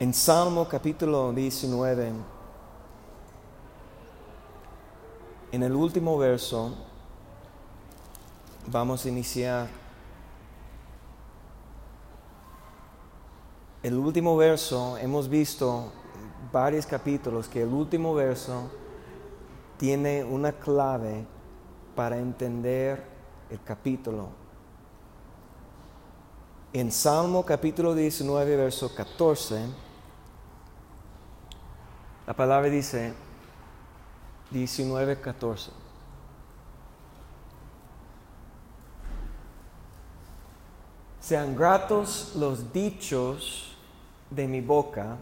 En Salmo capítulo 19, en el último verso, vamos a iniciar. El último verso, hemos visto varios capítulos que el último verso tiene una clave para entender el capítulo en Salmo capítulo 19, verso 14, la palabra dice 19, 14. Sean gratos los dichos de mi boca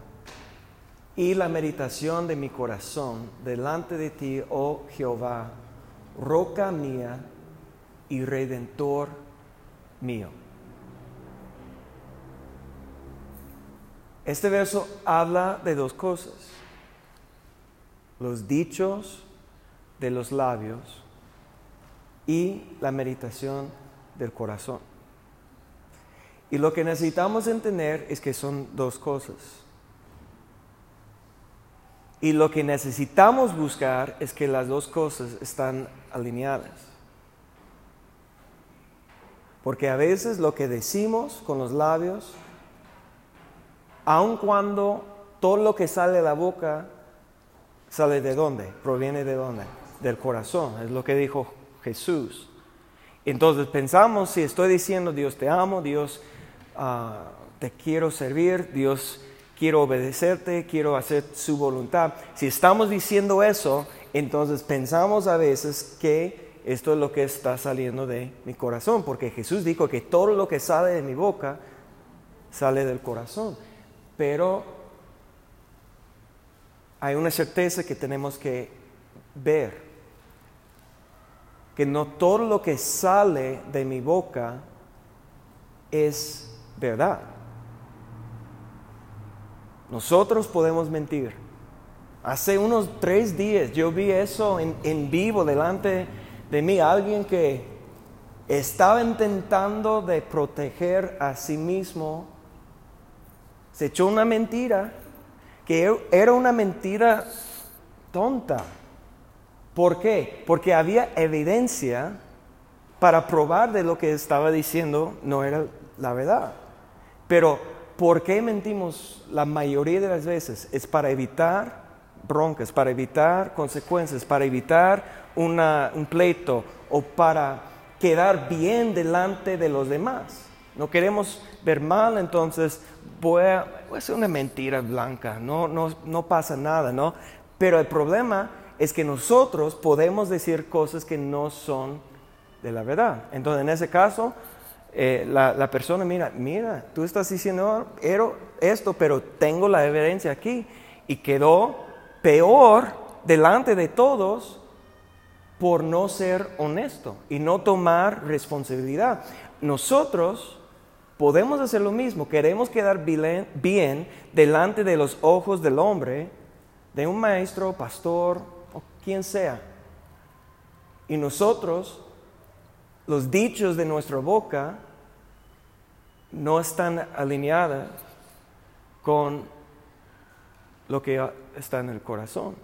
y la meditación de mi corazón delante de ti, oh Jehová, roca mía y redentor mío. Este verso habla de dos cosas. Los dichos de los labios y la meditación del corazón. Y lo que necesitamos entender es que son dos cosas. Y lo que necesitamos buscar es que las dos cosas están alineadas. Porque a veces lo que decimos con los labios aun cuando todo lo que sale de la boca sale de dónde, proviene de dónde, del corazón, es lo que dijo Jesús. Entonces pensamos, si estoy diciendo Dios te amo, Dios ah, te quiero servir, Dios quiero obedecerte, quiero hacer su voluntad. Si estamos diciendo eso, entonces pensamos a veces que esto es lo que está saliendo de mi corazón, porque Jesús dijo que todo lo que sale de mi boca sale del corazón pero hay una certeza que tenemos que ver, que no todo lo que sale de mi boca es verdad. Nosotros podemos mentir. Hace unos tres días yo vi eso en, vivo delante de mí, alguien que estaba intentando de proteger a sí mismo se echó una mentira que era una mentira tonta. ¿Por qué? Porque había evidencia para probar de lo que estaba diciendo no era la verdad. Pero ¿por qué mentimos la mayoría de las veces? Es para evitar broncas, para evitar consecuencias, para evitar un pleito o para quedar bien delante de los demás. No queremos ver mal, entonces voy a, hacer una mentira blanca, no, no, no pasa nada, ¿no? Pero el problema es que nosotros podemos decir cosas que no son de la verdad. Entonces, en ese caso, eh, la, la, persona mira, mira, tú estás diciendo esto, pero tengo la evidencia aquí. Y quedó peor delante de todos por no ser honesto y no tomar responsabilidad. Nosotros podemos hacer lo mismo. Queremos quedar bien delante de los ojos del hombre, de un maestro, pastor o quien sea. Y nosotros, los dichos de nuestra boca, no están alineados con lo que está en el corazón.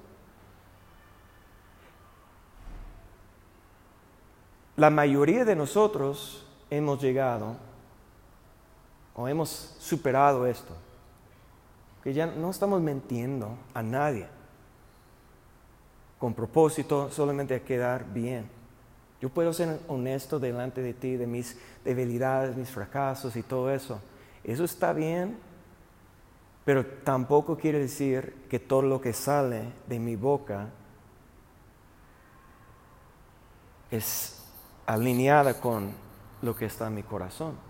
La mayoría de nosotros hemos llegado hemos superado esto. Que ya no estamos mintiendo a nadie con propósito solamente de quedar bien. Yo puedo ser honesto delante de ti de mis debilidades, mis fracasos y todo eso. Eso está bien, pero tampoco quiere decir que todo lo que sale de mi boca es alineada con lo que está en mi corazón.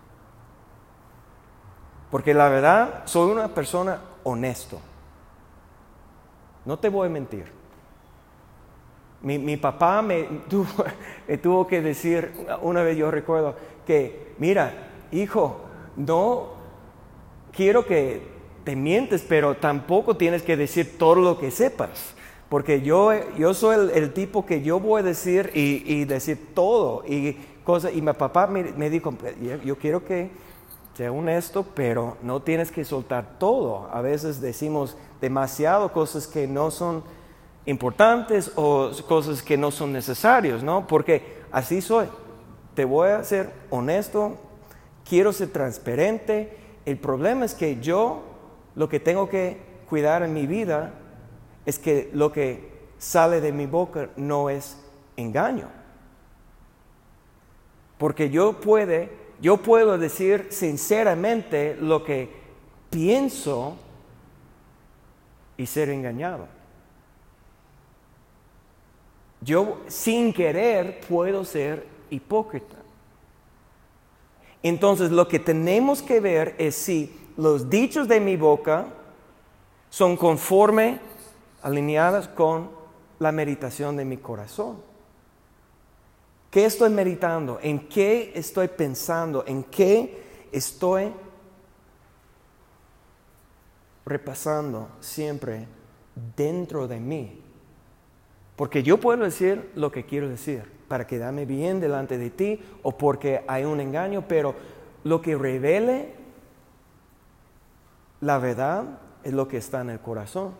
Porque la verdad, soy una persona honesto. No te voy a mentir. Mi, papá me tuvo, que decir, una vez yo recuerdo, que, mira, hijo, no quiero que te mientes, pero tampoco tienes que decir todo lo que sepas. Porque yo, yo soy el, tipo que yo voy a decir y, decir todo. Y, cosas, y mi papá me dijo, yo quiero que sea honesto, pero no tienes que soltar todo. A veces decimos demasiado cosas que no son importantes o cosas que no son necesarias, ¿no? Porque así soy. Te voy a ser honesto, quiero ser transparente. El problema es que yo lo que tengo que cuidar en mi vida es que lo que sale de mi boca no es engaño. Porque yo puede, yo puedo decir sinceramente lo que pienso y ser engañado. Yo sin querer puedo ser hipócrita. Entonces lo que tenemos que ver es si los dichos de mi boca son conforme, alineadas con la meditación de mi corazón. ¿Qué estoy meditando? ¿En qué estoy pensando? ¿En qué estoy repasando siempre dentro de mí. Porque yo puedo decir lo que quiero decir para quedarme bien delante de ti o porque hay un engaño, pero lo que revele la verdad es lo que está en el corazón.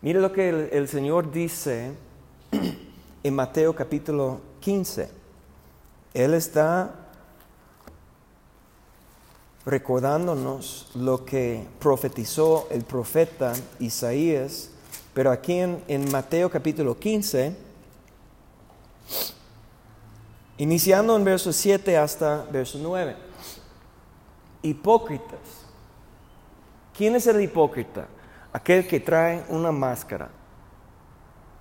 Mire lo que el, el Señor dice en Mateo capítulo 15. Él está recordándonos lo que profetizó el profeta Isaías, pero aquí en, Mateo capítulo 15, iniciando en verso 7 hasta verso 9. Hipócritas. ¿Quién es el hipócrita? Aquel que trae una máscara.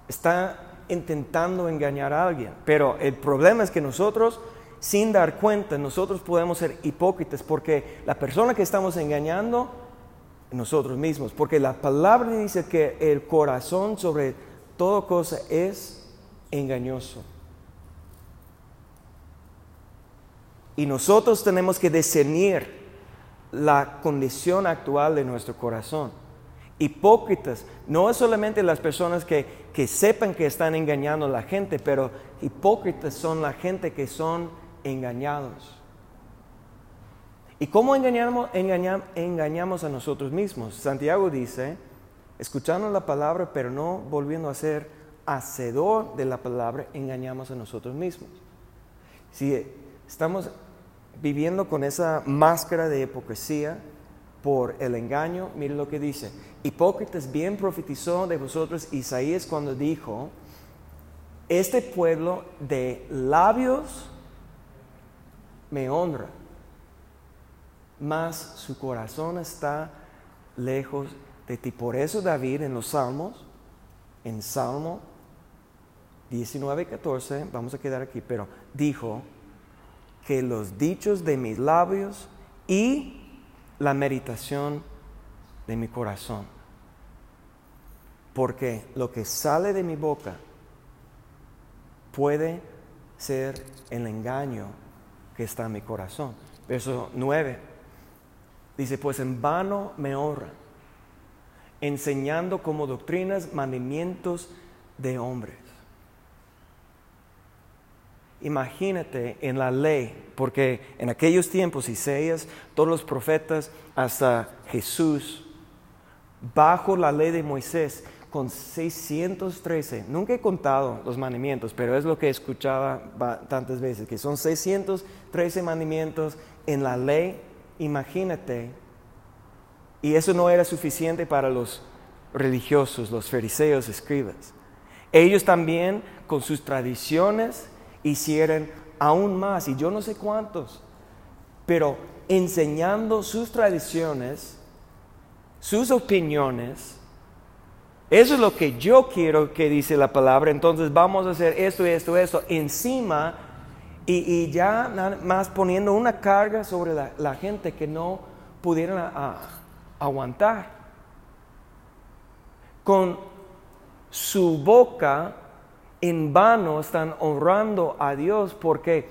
Está intentando engañar a alguien, pero el problema es que nosotros sin dar cuenta, nosotros podemos ser hipócritas porque la persona que estamos engañando, nosotros mismos, porque la palabra dice que el corazón sobre toda cosa es engañoso. Y nosotros tenemos que discernir la condición actual de nuestro corazón. Hipócritas no es solamente las personas que, que sepan que están engañando a la gente, pero hipócritas son la gente que son engañados. ¿Y cómo engañamos, engañamos a nosotros mismos? Santiago dice, escuchando la palabra, pero no volviendo a ser hacedor de la palabra, engañamos a nosotros mismos. Si estamos viviendo con esa máscara de hipocresía por el engaño, mire lo que dice. Hipócritas bien profetizó de vosotros Isaías cuando dijo, este pueblo de labios me honra, mas su corazón está lejos de ti. Por eso David en los Salmos, en Salmo 19, 14, vamos a quedar aquí, pero dijo que los dichos de mis labios y la meditación de mi corazón. Porque lo que sale de mi boca puede ser el engaño que está en mi corazón. Verso 9 dice, pues en vano me honra, enseñando como doctrinas mandamientos de hombres. Imagínate en la ley, porque en aquellos tiempos Isaías, todos los profetas, hasta Jesús, bajo la ley de Moisés, con 613. Nunca he contado los mandamientos, pero es lo que escuchaba tantas veces, que son 613 mandamientos en la ley. Imagínate. Y eso no era suficiente para los religiosos, los fariseos, escribas. Ellos también, con sus tradiciones, hicieron aún más, y yo no sé cuántos, pero enseñando sus tradiciones, sus opiniones, eso es lo que yo quiero que dice la palabra. Entonces vamos a hacer esto y esto, esto encima y, ya nada más poniendo una carga sobre la, gente que no pudieran aguantar. Con su boca en vano están honrando a Dios porque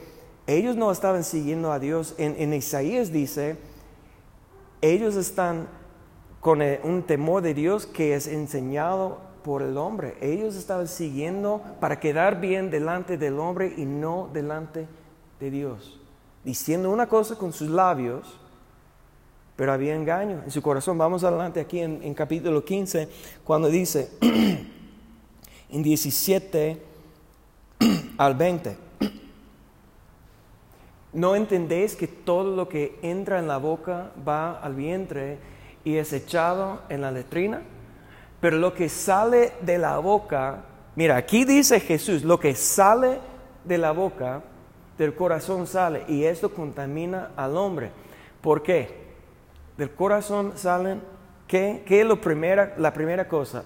ellos no estaban siguiendo a Dios. En, en Isaías dice, ellos están con un temor de Dios que es enseñado por el hombre. Ellos estaban siguiendo para quedar bien delante del hombre y no delante de Dios. diciendo una cosa con sus labios, pero había engaño en su corazón. Vamos adelante aquí en, en capítulo 15, cuando dice, en 17 al 20, ¿no entendéis que todo lo que entra en la boca va al vientre y es echado en la letrina? Pero lo que sale de la boca, mira, aquí dice Jesús, lo que sale de la boca, del corazón sale, y esto contamina al hombre. ¿Por qué? del corazón salen, ¿qué, qué es lo primera, la primera cosa?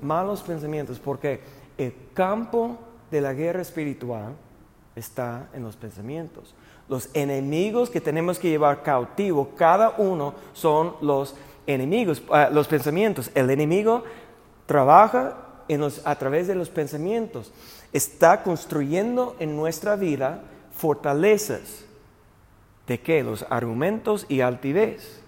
Malos pensamientos, porque el campo de la guerra espiritual está en los pensamientos. Los enemigos que tenemos que llevar cautivo, cada uno son los enemigos, ah, los pensamientos. El enemigo trabaja en los, a través de los pensamientos. Está construyendo en nuestra vida fortalezas ¿De qué? Los argumentos y altivez.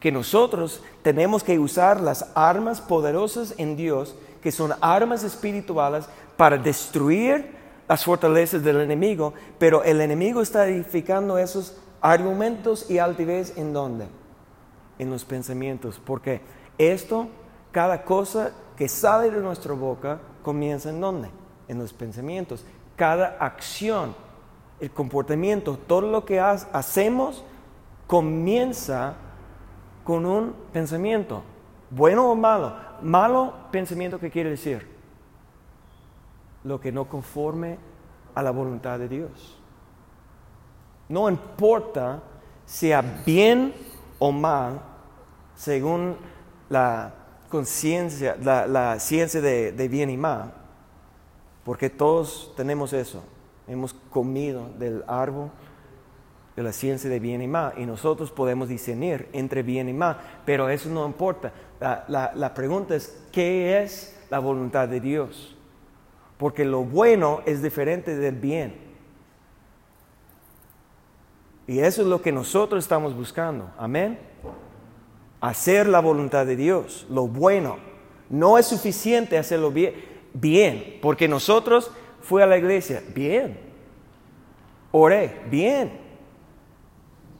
Que nosotros tenemos que usar las armas poderosas en Dios, que son armas espirituales, para destruir las fortalezas del enemigo, pero el enemigo está edificando esos argumentos y altivez en dónde? En los pensamientos, porque esto, cada cosa que sale de nuestra boca, comienza en dónde? En los pensamientos. Cada acción el comportamiento, todo lo que hacemos comienza con un pensamiento, bueno o malo. Malo pensamiento, ¿qué quiere decir? Lo que no conforme a la voluntad de Dios. No importa sea bien o mal, según la conciencia, la, ciencia de bien y mal, porque todos tenemos eso hemos comido del árbol de la ciencia de bien y mal y nosotros podemos discernir entre bien y mal, pero eso no importa. La, pregunta es, ¿qué es la voluntad de Dios? Porque lo bueno es diferente del bien. Y eso es lo que nosotros estamos buscando. Amén. Hacer la voluntad de Dios, lo bueno. No es suficiente hacerlo bien, bien porque nosotros Fui a la iglesia, bien. Oré, bien.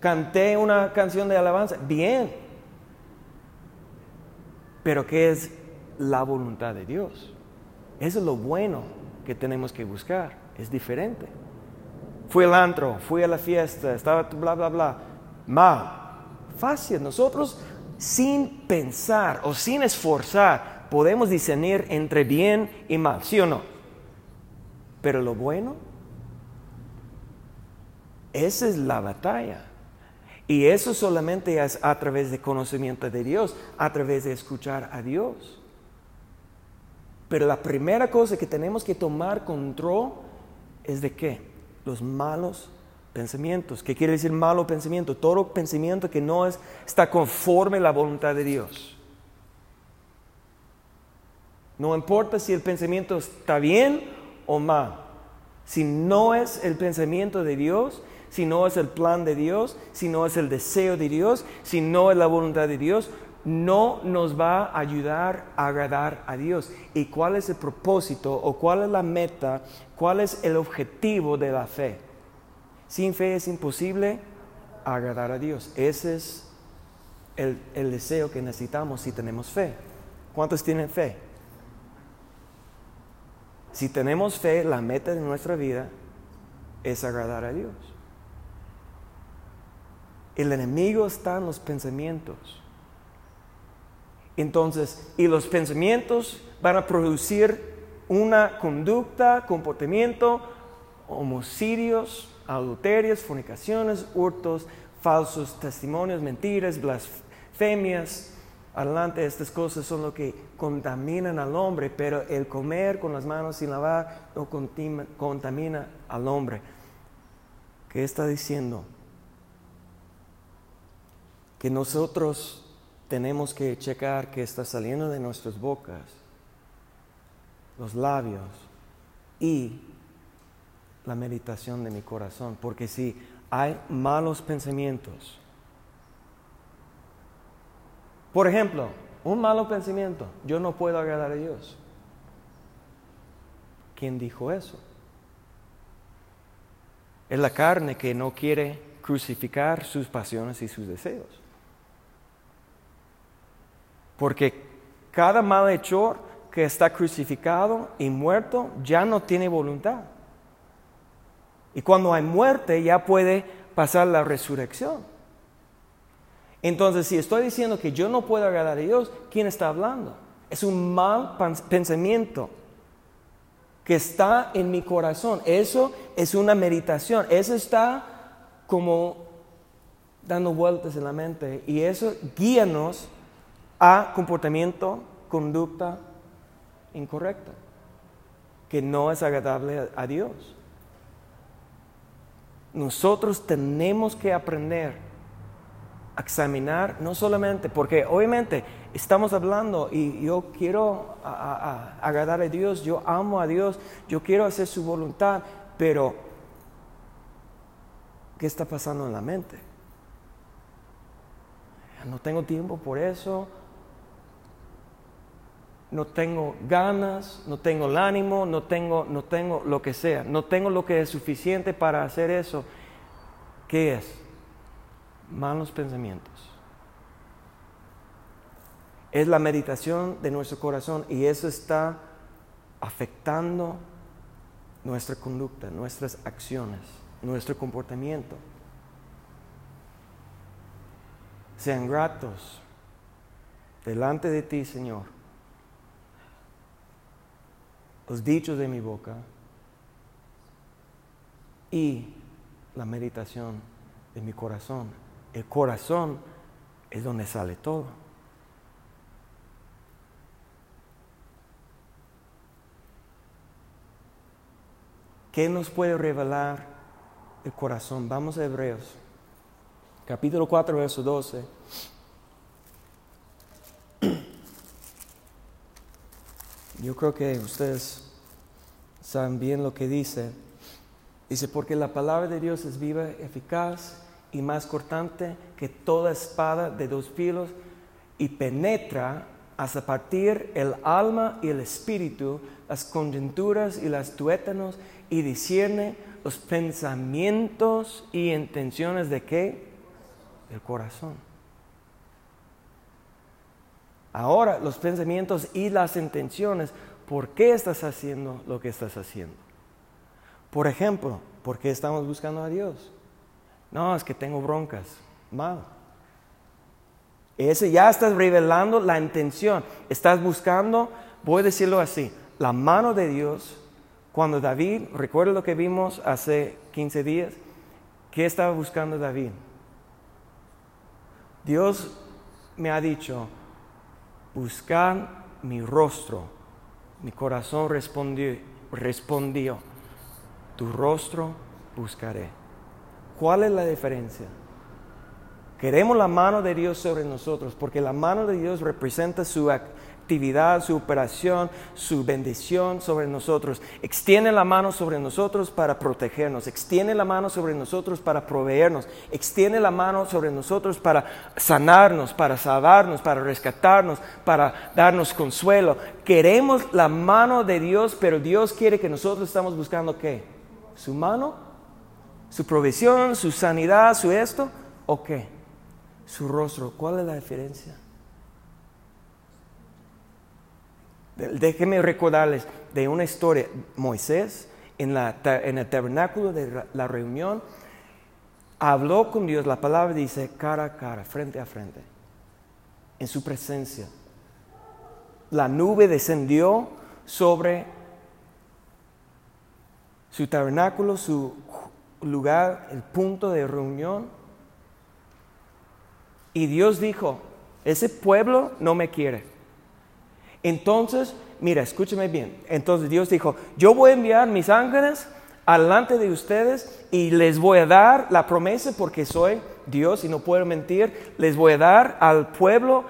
Canté una canción de alabanza, bien. Pero ¿qué es la voluntad de Dios? Eso es lo bueno que tenemos que buscar. Es diferente. Fui al antro, fui a la fiesta, estaba bla, bla, bla. Mal. Fácil. Nosotros sin pensar o sin esforzar podemos discernir entre bien y mal, ¿sí o no? Pero lo bueno, esa es la batalla. Y eso solamente es a través de conocimiento de Dios, a través de escuchar a Dios. Pero la primera cosa que tenemos que tomar control es de qué? Los malos pensamientos. ¿Qué quiere decir malo pensamiento? Todo pensamiento que no es, está conforme a la voluntad de Dios. No importa si el pensamiento está bien o mal. Si no es el pensamiento de Dios, si no es el plan de Dios, si no es el deseo de Dios, si no es la voluntad de Dios, no nos va a ayudar a agradar a Dios. ¿Y cuál es el propósito o cuál es la meta, cuál es el objetivo de la fe? Sin fe es imposible agradar a Dios. Ese es el, el deseo que necesitamos si tenemos fe. ¿Cuántos tienen fe? Si tenemos fe, la meta de nuestra vida es agradar a Dios. El enemigo está en los pensamientos. Entonces, y los pensamientos van a producir una conducta, comportamiento, homicidios, adulterios, fornicaciones, hurtos, falsos testimonios, mentiras, blasfemias, adelante, estas cosas son lo que contaminan al hombre, pero el comer con las manos sin lavar no contamina al hombre. ¿Qué está diciendo? Que nosotros tenemos que checar que está saliendo de nuestras bocas, los labios y la meditación de mi corazón, porque si hay malos pensamientos, por ejemplo, un malo pensamiento, yo no puedo agradar a Dios. ¿Quién dijo eso? Es la carne que no quiere crucificar sus pasiones y sus deseos. Porque cada malhechor que está crucificado y muerto ya no tiene voluntad. Y cuando hay muerte ya puede pasar la resurrección. Entonces, si estoy diciendo que yo no puedo agradar a Dios, ¿quién está hablando? Es un mal pensamiento que está en mi corazón. Eso es una meditación. Eso está como dando vueltas en la mente. Y eso guíanos a comportamiento, conducta incorrecta, que no es agradable a Dios. Nosotros tenemos que aprender a examinar, no solamente, porque obviamente estamos hablando y yo quiero agradar a Dios, yo amo a Dios, yo quiero hacer su voluntad, pero ¿qué está pasando en la mente? No tengo tiempo por eso, no tengo ganas, no tengo el ánimo, no tengo, no tengo lo que sea, no tengo lo que es suficiente para hacer eso. ¿Qué es? Malos pensamientos. Es la meditación de nuestro corazón y eso está afectando nuestra conducta, nuestras acciones, nuestro comportamiento. Sean gratos delante de ti, Señor los dichos de mi boca y la meditación de mi corazón. El corazón es donde sale todo. ¿Qué nos puede revelar el corazón? Vamos a Hebreos, capítulo 4, verso 12. Yo creo que ustedes saben bien lo que dice. Dice, porque la palabra de Dios es viva, eficaz y más cortante que toda espada de dos filos y penetra hasta partir el alma y el espíritu, las conjunturas y las tuétanos y discierne los pensamientos y intenciones de qué? Del corazón. Ahora los pensamientos y las intenciones, ¿por qué estás haciendo lo que estás haciendo? Por ejemplo, ¿por qué estamos buscando a Dios? No, es que tengo broncas. Mal. Ese ya estás revelando la intención. Estás buscando, voy a decirlo así, la mano de Dios. Cuando David, recuerda lo que vimos hace 15 días, ¿qué estaba buscando David? Dios me ha dicho, buscar mi rostro. Mi corazón respondió, respondió, tu rostro buscaré. ¿Cuál es la diferencia? Queremos la mano de Dios sobre nosotros, porque la mano de Dios representa su, su operación, su bendición sobre nosotros. Extiende la mano sobre nosotros para protegernos, extiende la mano sobre nosotros para proveernos, extiende la mano sobre nosotros para sanarnos, para salvarnos, para rescatarnos, para darnos consuelo. Queremos la mano de Dios, pero Dios quiere que nosotros estamos buscando qué? Su mano, su provisión, su sanidad, su esto, o qué? Su rostro. ¿Cuál es la diferencia? Déjenme recordarles de una historia. Moisés en, el tabernáculo de la reunión habló con Dios. La palabra dice cara a cara, frente a frente, en su presencia. La nube descendió sobre su tabernáculo, su lugar, el punto de reunión. Y Dios dijo, ese pueblo no me quiere. Entonces, mira, escúchame bien. Entonces Dios dijo, yo voy a enviar mis ángeles adelante de ustedes y les voy a dar la promesa porque soy Dios y no puedo mentir. Les voy a dar al pueblo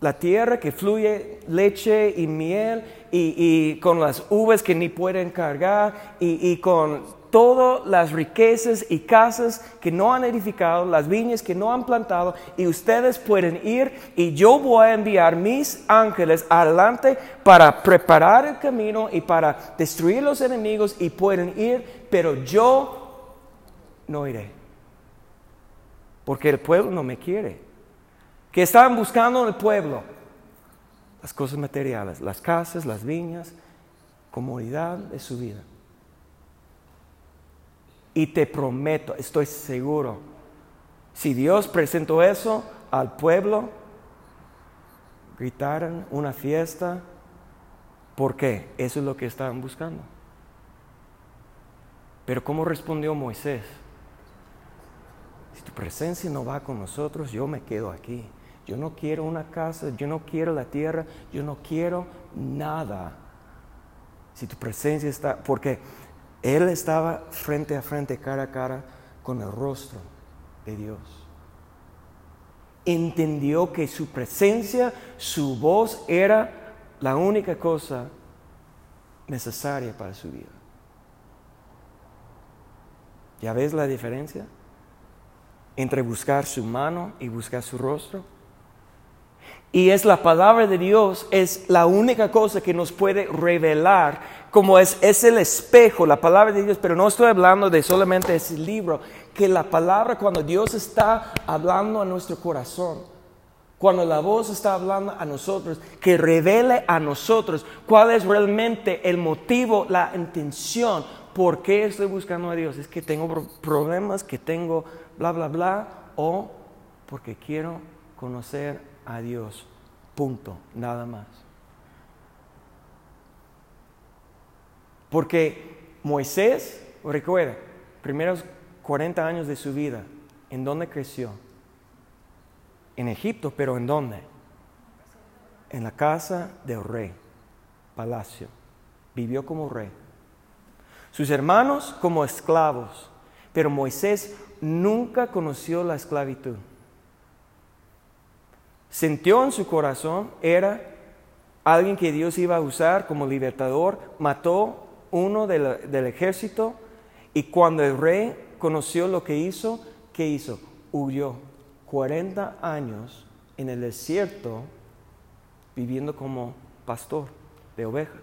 la tierra que fluye leche y miel y, con las uvas que ni pueden cargar y con todas las riquezas y casas que no han edificado, las viñas que no han plantado, y ustedes pueden ir y yo voy a enviar mis ángeles adelante para preparar el camino y para destruir los enemigos y pueden ir, pero yo no iré. Porque el pueblo no me quiere. Que estaban buscando en el pueblo las cosas materiales, las casas, las viñas, comodidad de su vida. Y te prometo, estoy seguro, si Dios presentó eso al pueblo, gritaron una fiesta, ¿por qué? Eso es lo que estaban buscando. Pero ¿cómo respondió Moisés? Si tu presencia no va con nosotros, yo me quedo aquí. Yo no quiero una casa, yo no quiero la tierra, yo no quiero nada. Si tu presencia está, porque él estaba frente a frente, cara a cara, con el rostro de Dios. Entendió que su presencia, su voz era la única cosa necesaria para su vida. ¿Ya ves la diferencia entre buscar su mano y buscar su rostro? Y es la palabra de Dios, es la única cosa que nos puede revelar, como es, es el espejo, la palabra de Dios, pero no estoy hablando de solamente ese libro, que la palabra cuando Dios está hablando a nuestro corazón, cuando la voz está hablando a nosotros, que revele a nosotros cuál es realmente el motivo, la intención, por qué estoy buscando a Dios. Es que tengo problemas, que tengo bla, bla, bla, o porque quiero conocer a Dios. Punto, nada más. Porque Moisés, recuerda, primeros 40 años de su vida, ¿en dónde creció? En Egipto, pero ¿en dónde? En la casa del rey, palacio. Vivió como rey. Sus hermanos como esclavos, pero Moisés nunca conoció la esclavitud sintió en su corazón era alguien que Dios iba a usar como libertador, mató uno del, ejército y cuando el rey conoció lo que hizo, ¿qué hizo? Huyó 40 años en el desierto viviendo como pastor de ovejas.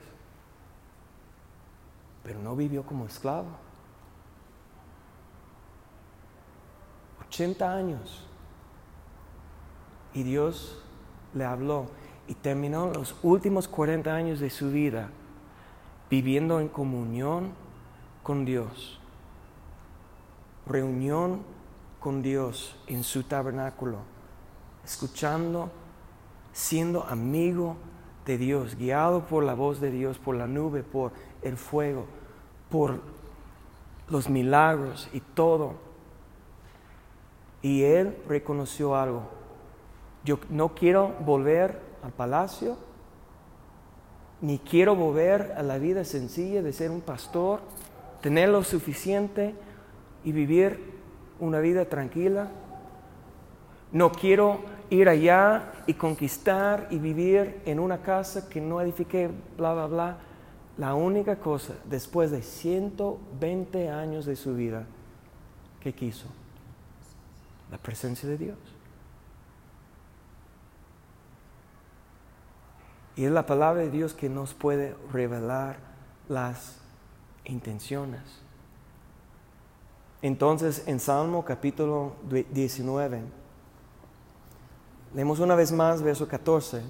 Pero no vivió como esclavo. 80 años y Dios le habló y terminó los últimos 40 años de su vida viviendo en comunión con Dios, reunión con Dios en su tabernáculo, escuchando, siendo amigo de Dios, guiado por la voz de Dios, por la nube, por el fuego, por los milagros y todo. Y él reconoció algo, yo no quiero volver al palacio, ni quiero volver a la vida sencilla de ser un pastor, tener lo suficiente y vivir una vida tranquila. No quiero ir allá y conquistar y vivir en una casa que no edifique, bla, bla, bla. La única cosa, después de 120 años de su vida, que quiso, la presencia de Dios. Y es la palabra de Dios que nos puede revelar las intenciones. Entonces, en Salmo capítulo 19, leemos una vez más verso 14.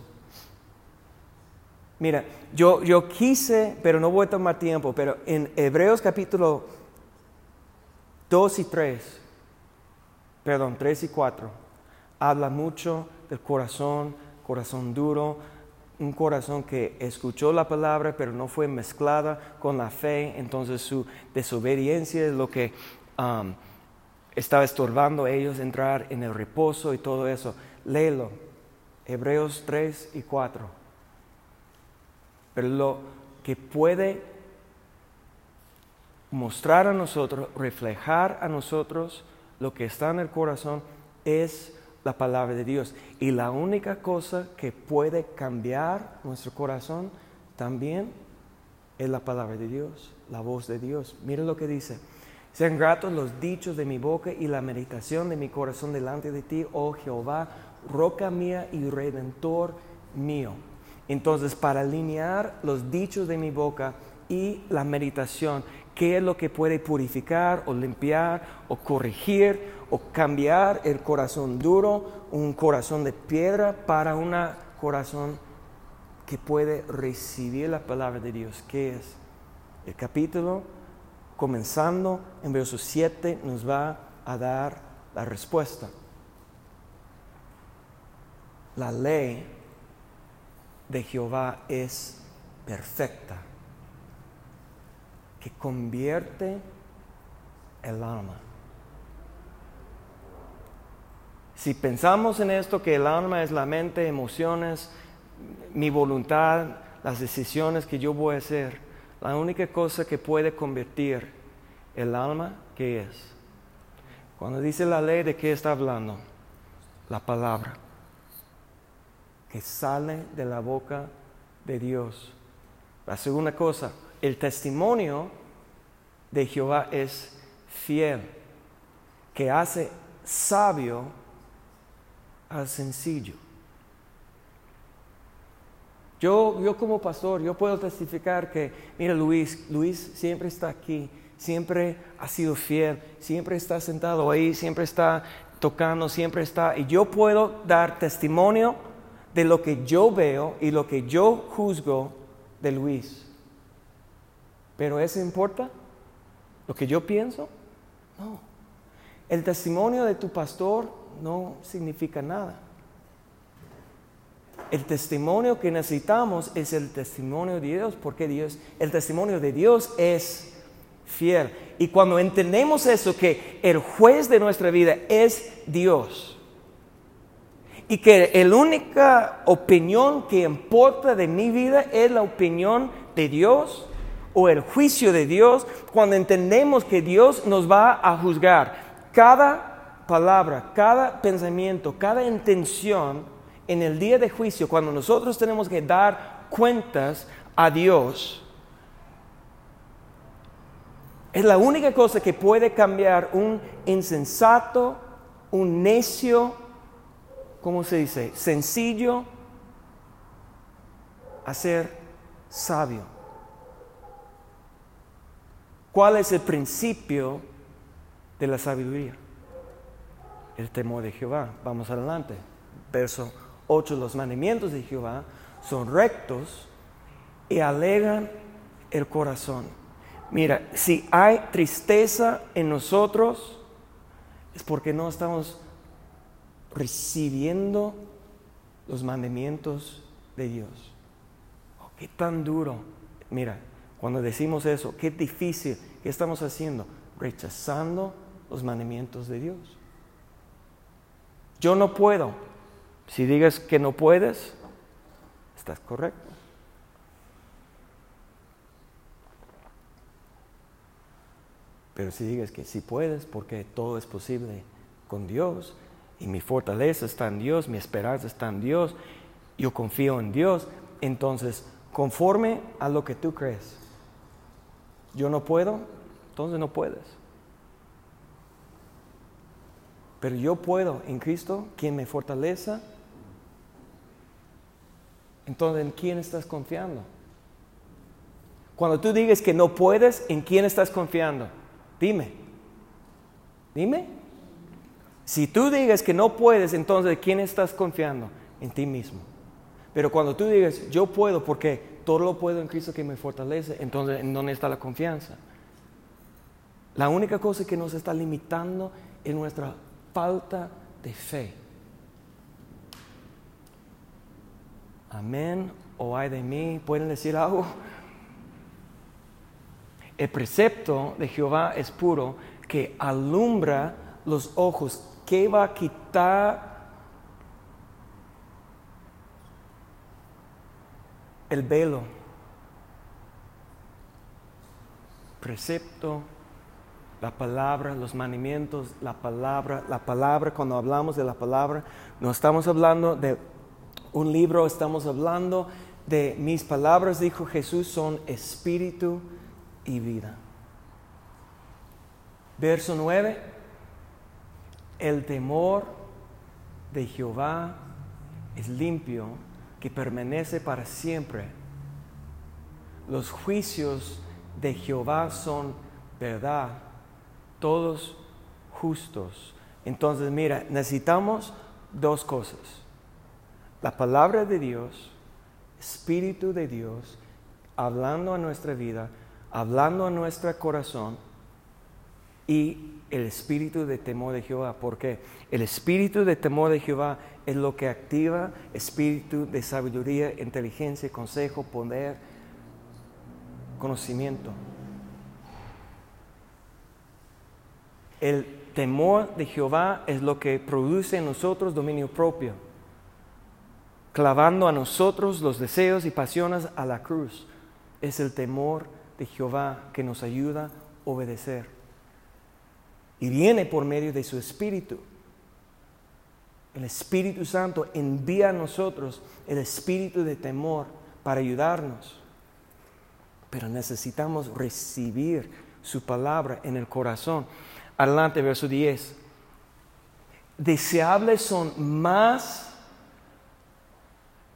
Mira, yo, yo quise, pero no voy a tomar tiempo, pero en Hebreos capítulo 2 y 3, perdón, 3 y 4, habla mucho del corazón, corazón duro, un corazón que escuchó la palabra pero no fue mezclada con la fe, entonces su desobediencia es lo que um, estaba estorbando a ellos entrar en el reposo y todo eso. Léelo, Hebreos 3 y 4. Pero lo que puede mostrar a nosotros, reflejar a nosotros lo que está en el corazón es la palabra de Dios. Y la única cosa que puede cambiar nuestro corazón también es la palabra de Dios, la voz de Dios. Miren lo que dice. Sean gratos los dichos de mi boca y la meditación de mi corazón delante de ti, oh Jehová, roca mía y redentor mío. Entonces, para alinear los dichos de mi boca y la meditación, qué es lo que puede purificar o limpiar o corregir o cambiar el corazón duro, un corazón de piedra para un corazón que puede recibir la palabra de Dios. ¿Qué es? El capítulo, comenzando en verso 7, nos va a dar la respuesta. La ley de Jehová es perfecta, que convierte el alma. Si pensamos en esto, que el alma es la mente, emociones, mi voluntad, las decisiones que yo voy a hacer, la única cosa que puede convertir el alma, ¿qué es? Cuando dice la ley, ¿de qué está hablando? La palabra que sale de la boca de Dios. La segunda cosa, el testimonio de Jehová es fiel, que hace sabio al sencillo. Yo, yo como pastor, yo puedo testificar que, mira Luis, Luis siempre está aquí, siempre ha sido fiel, siempre está sentado ahí, siempre está tocando, siempre está, y yo puedo dar testimonio de lo que yo veo y lo que yo juzgo de Luis. Pero ¿eso importa? ¿Lo que yo pienso? No. El testimonio de tu pastor no significa nada. El testimonio que necesitamos es el testimonio de Dios, porque Dios, el testimonio de Dios es fiel. Y cuando entendemos eso, que el juez de nuestra vida es Dios, y que la única opinión que importa de mi vida es la opinión de Dios o el juicio de Dios, cuando entendemos que Dios nos va a juzgar cada palabra, cada pensamiento, cada intención en el día de juicio, cuando nosotros tenemos que dar cuentas a Dios, es la única cosa que puede cambiar un insensato, un necio, ¿cómo se dice? Sencillo a ser sabio. ¿Cuál es el principio de la sabiduría? El temor de Jehová. Vamos adelante. Verso 8. Los mandamientos de Jehová son rectos y alegan el corazón. Mira, si hay tristeza en nosotros, es porque no estamos recibiendo los mandamientos de Dios. Oh, qué tan duro. Mira, cuando decimos eso, qué difícil. ¿Qué estamos haciendo? Rechazando los mandamientos de Dios. Yo no puedo. Si digas que no puedes, estás correcto. Pero si digas que sí puedes, porque todo es posible con Dios, y mi fortaleza está en Dios, mi esperanza está en Dios, yo confío en Dios, entonces conforme a lo que tú crees. Yo no puedo, entonces no puedes. Pero yo puedo en Cristo, quien me fortaleza. Entonces, ¿en quién estás confiando? Cuando tú digas que no puedes, ¿en quién estás confiando? Dime. Dime. Si tú digas que no puedes, entonces ¿de quién estás confiando? En ti mismo. Pero cuando tú digas, yo puedo porque todo lo puedo en Cristo que me fortalece, entonces ¿en dónde está la confianza? La única cosa que nos está limitando es nuestra falta de fe. Amén o ay de mí, ¿pueden decir algo? El precepto de Jehová es puro, que alumbra los ojos, que va a quitar el velo. Precepto, la palabra, los mandamientos, la palabra, la palabra, cuando hablamos de la palabra, no estamos hablando de un libro, estamos hablando de mis palabras, dijo Jesús, son espíritu y vida. Verso 9, el temor de Jehová es limpio, que permanece para siempre. Los juicios de Jehová son verdad, todos justos. Entonces, mira, necesitamos dos cosas. La palabra de Dios, Espíritu de Dios, hablando a nuestra vida, hablando a nuestro corazón y el espíritu de temor de Jehová. Porque el espíritu de temor de Jehová es lo que activa espíritu de sabiduría, inteligencia, consejo, poder, conocimiento. El temor de Jehová es lo que produce en nosotros dominio propio, clavando a nosotros los deseos y pasiones a la cruz. Es el temor de Jehová que nos ayuda a obedecer. Y viene por medio de su Espíritu. El Espíritu Santo envía a nosotros el espíritu de temor para ayudarnos. Pero necesitamos recibir su palabra en el corazón. Adelante, verso 10. Deseables son más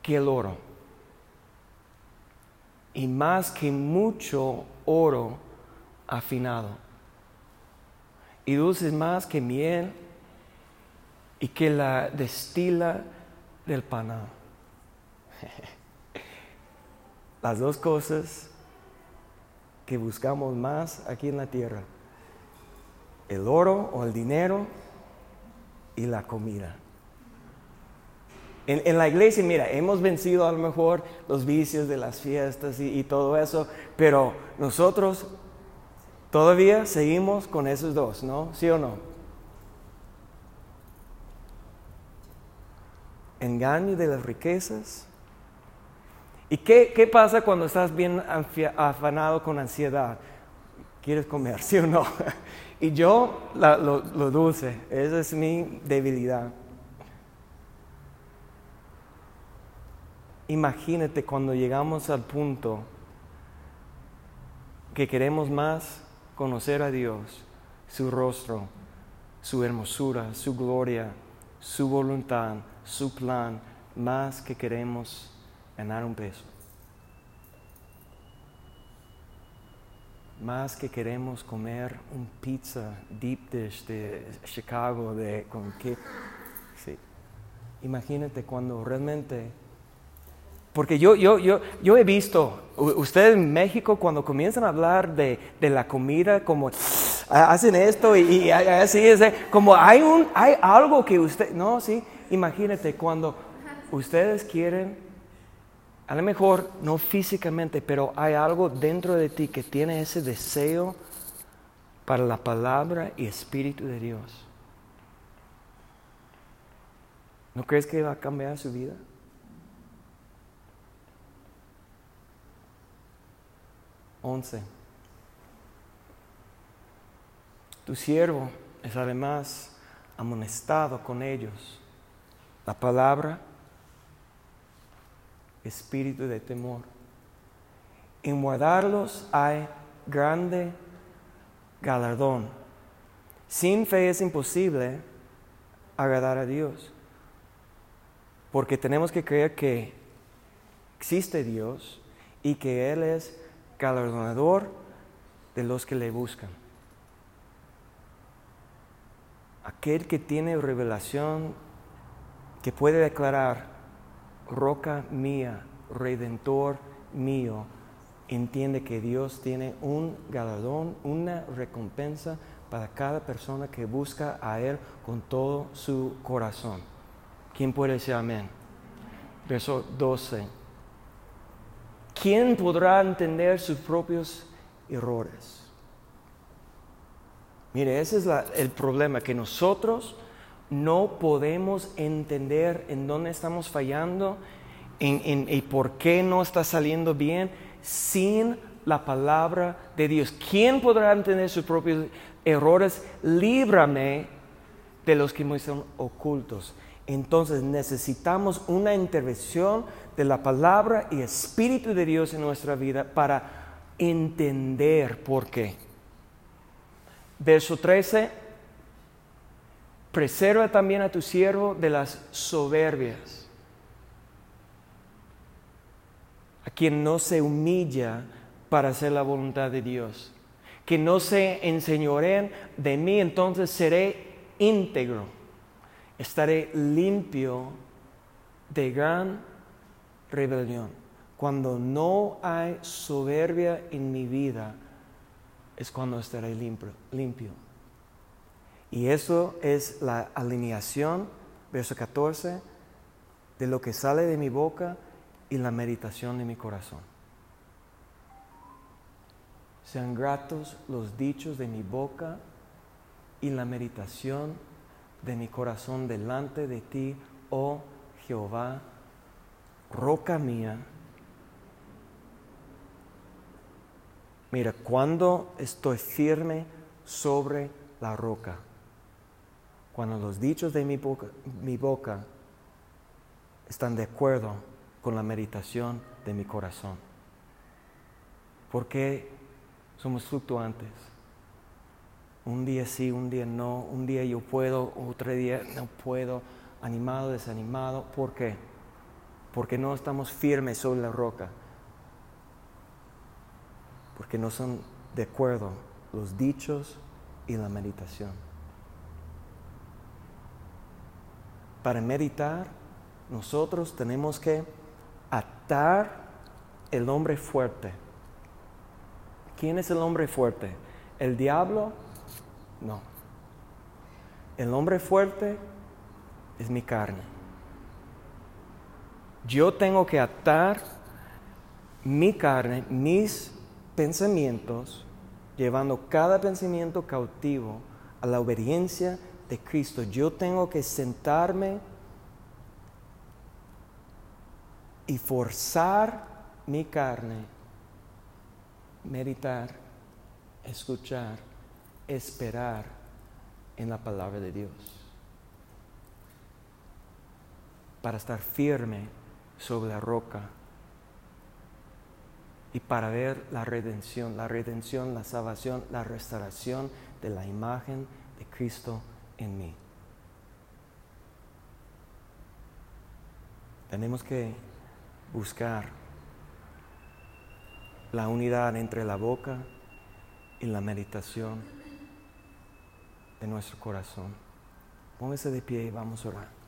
que el oro y más que mucho oro afinado y dulces más que miel y que la destila del panal. Las dos cosas que buscamos más aquí en la tierra, el oro o el dinero y la comida. En, la iglesia, mira, hemos vencido a lo mejor los vicios de las fiestas y todo eso, pero nosotros todavía seguimos con esos dos, ¿no? ¿Sí o no? engaño de las riquezas. ¿Y qué, pasa cuando estás bien afanado con ansiedad? ¿Quieres comer, sí o no? Y yo lo, lo dulce, esa es mi debilidad. Imagínate cuando llegamos al punto que queremos más conocer a Dios, su rostro, su hermosura, su gloria, su voluntad, su plan más que queremos ganar un peso. Más que queremos comer un pizza deep dish de Chicago de con qué. Sí. Imagínate cuando realmente porque yo, yo, yo, yo he visto, ustedes en México cuando comienzan a hablar de, de la comida, como hacen esto y, y así, es, como hay, un, hay algo que usted, no, sí, imagínate cuando ustedes quieren, a lo mejor no físicamente, pero hay algo dentro de ti que tiene ese deseo para la palabra y espíritu de Dios. ¿No crees que va a cambiar su vida? Once. Tu siervo es además amonestado con ellos la palabra, espíritu de temor. En guardarlos hay grande galardón. Sin fe es imposible agradar a Dios, porque tenemos que creer que existe Dios y que Él es galardonador de los que le buscan. Aquel que tiene revelación que puede declarar, roca mía, redentor mío, entiende que Dios tiene un galardón, una recompensa para cada persona que busca a Él con todo su corazón. ¿Quién puede decir amén? Verso 12. ¿Quién podrá entender sus propios errores? Mire, ese es el problema, que nosotros no podemos entender en dónde estamos fallando y por qué no está saliendo bien sin la palabra de Dios. ¿Quién podrá entender sus propios errores? Líbrame de los que me son ocultos. Entonces necesitamos una intervención de la palabra y espíritu de Dios en nuestra vida para entender por qué. Verso 13 Preserva también a tu siervo de las soberbias, a quien no se humilla para hacer la voluntad de Dios. que no se enseñoreen de mí, entonces seré íntegro, estaré limpio de gran rebelión. Cuando no hay soberbia en mi vida, es cuando estaré limpio. limpio. Y eso es la alineación, verso 14, de lo que sale de mi boca y la meditación de mi corazón. Sean gratos los dichos de mi boca y la meditación de mi corazón delante de ti, oh Jehová, roca mía. Mira, cuando estoy firme sobre la roca, cuando los dichos de mi boca, están de acuerdo con la meditación de mi corazón. Porque somos fluctuantes. Un día sí, un día no, un día yo puedo, otro día no puedo, animado, desanimado. ¿Por qué? Porque no estamos firmes sobre la roca. Porque no son de acuerdo los dichos y la meditación. Para meditar, nosotros tenemos que atar el hombre fuerte. ¿Quién es el hombre fuerte? ¿El diablo? No. El hombre fuerte es mi carne. Yo tengo que atar mi carne, mis pensamientos, llevando cada pensamiento cautivo a la obediencia de Cristo. Yo tengo que sentarme y forzar mi carne, meditar, escuchar, esperar en la palabra de Dios. Para estar firme sobre la roca y para ver la redención, la redención, la salvación, la restauración de la imagen de Cristo en mí. Tenemos que buscar la unidad entre la boca y la meditación de nuestro corazón. Póngase de pie y vamos a orar.